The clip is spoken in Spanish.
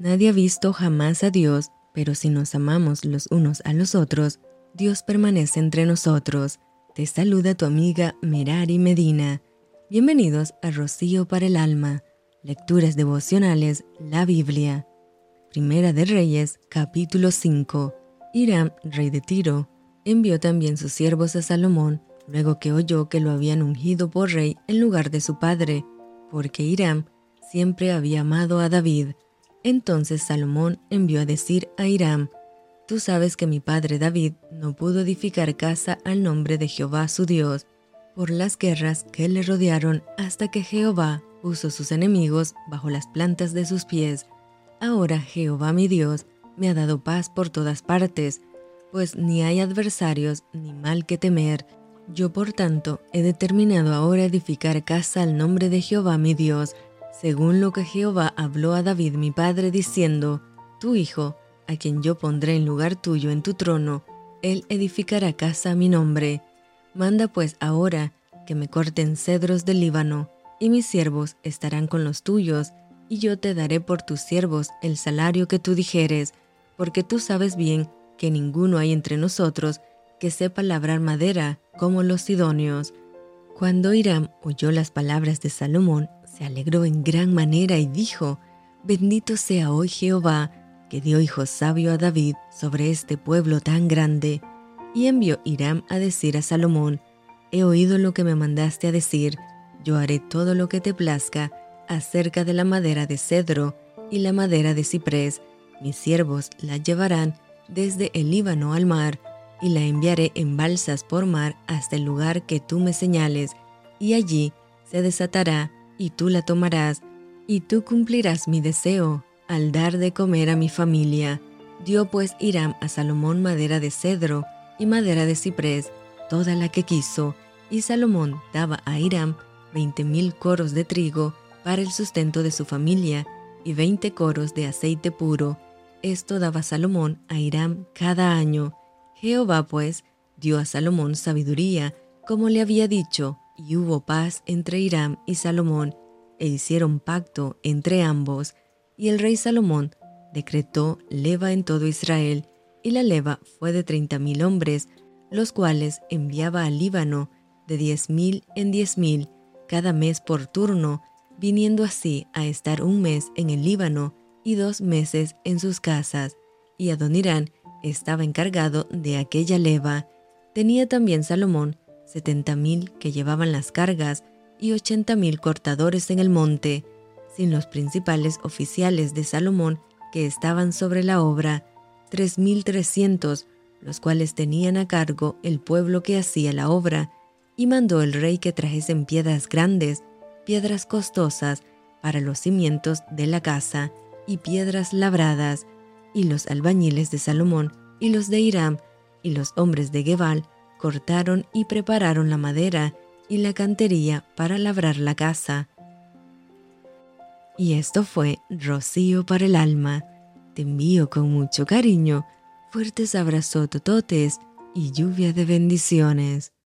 Nadie ha visto jamás a Dios, pero si nos amamos los unos a los otros, Dios permanece entre nosotros. Te saluda tu amiga Merari Medina. Bienvenidos a Rocío para el Alma. Lecturas devocionales, la Biblia. Primera de Reyes, capítulo 5. Hiram, rey de Tiro, envió también sus siervos a Salomón, luego que oyó que lo habían ungido por rey en lugar de su padre, porque Hiram siempre había amado a David. Entonces Salomón envió a decir a Hiram, Tú sabes que mi padre David no pudo edificar casa al nombre de Jehová su Dios, por las guerras que le rodearon hasta que Jehová puso sus enemigos bajo las plantas de sus pies. Ahora Jehová mi Dios me ha dado paz por todas partes, pues ni hay adversarios ni mal que temer. Yo por tanto he determinado ahora edificar casa al nombre de Jehová mi Dios, según lo que Jehová habló a David mi padre, diciendo, Tu hijo, a quien yo pondré en lugar tuyo en tu trono, él edificará casa a mi nombre. Manda pues ahora que me corten cedros del Líbano, y mis siervos estarán con los tuyos, y yo te daré por tus siervos el salario que tú dijeres, porque tú sabes bien que ninguno hay entre nosotros que sepa labrar madera como los sidonios. Cuando Hiram oyó las palabras de Salomón, se alegró en gran manera y dijo, Bendito sea hoy Jehová, que dio hijo sabio a David sobre este pueblo tan grande. Y envió Hiram a decir a Salomón, He oído lo que me mandaste a decir, yo haré todo lo que te plazca acerca de la madera de cedro y la madera de ciprés. Mis siervos la llevarán desde el Líbano al mar, y la enviaré en balsas por mar hasta el lugar que tú me señales, y allí se desatará y tú la tomarás, y tú cumplirás mi deseo al dar de comer a mi familia. Dio pues Hiram a Salomón madera de cedro y madera de ciprés, toda la que quiso, y Salomón daba a Hiram veinte mil coros de trigo para el sustento de su familia y veinte coros de aceite puro. Esto daba Salomón a Hiram cada año. Jehová pues dio a Salomón sabiduría, como le había dicho, y hubo paz entre Hiram y Salomón, e hicieron pacto entre ambos, y el rey Salomón decretó leva en todo Israel, y la leva fue de treinta mil hombres, los cuales enviaba al Líbano de diez mil en diez mil, cada mes por turno, viniendo así a estar un mes en el Líbano y dos meses en sus casas, y Adonirán estaba encargado de aquella leva. Tenía también Salomón setenta mil que llevaban las cargas y ochenta mil cortadores en el monte, sin los principales oficiales de Salomón que estaban sobre la obra, tres mil trescientos, los cuales tenían a cargo el pueblo que hacía la obra, y mandó el rey que trajesen piedras grandes, piedras costosas, para los cimientos de la casa, y piedras labradas, y los albañiles de Salomón, y los de Hiram, y los hombres de Gebal, cortaron y prepararon la madera y la cantería para labrar la casa. Y esto fue Rocío para el alma. Te envío con mucho cariño, fuertes abrazos tototes y lluvia de bendiciones.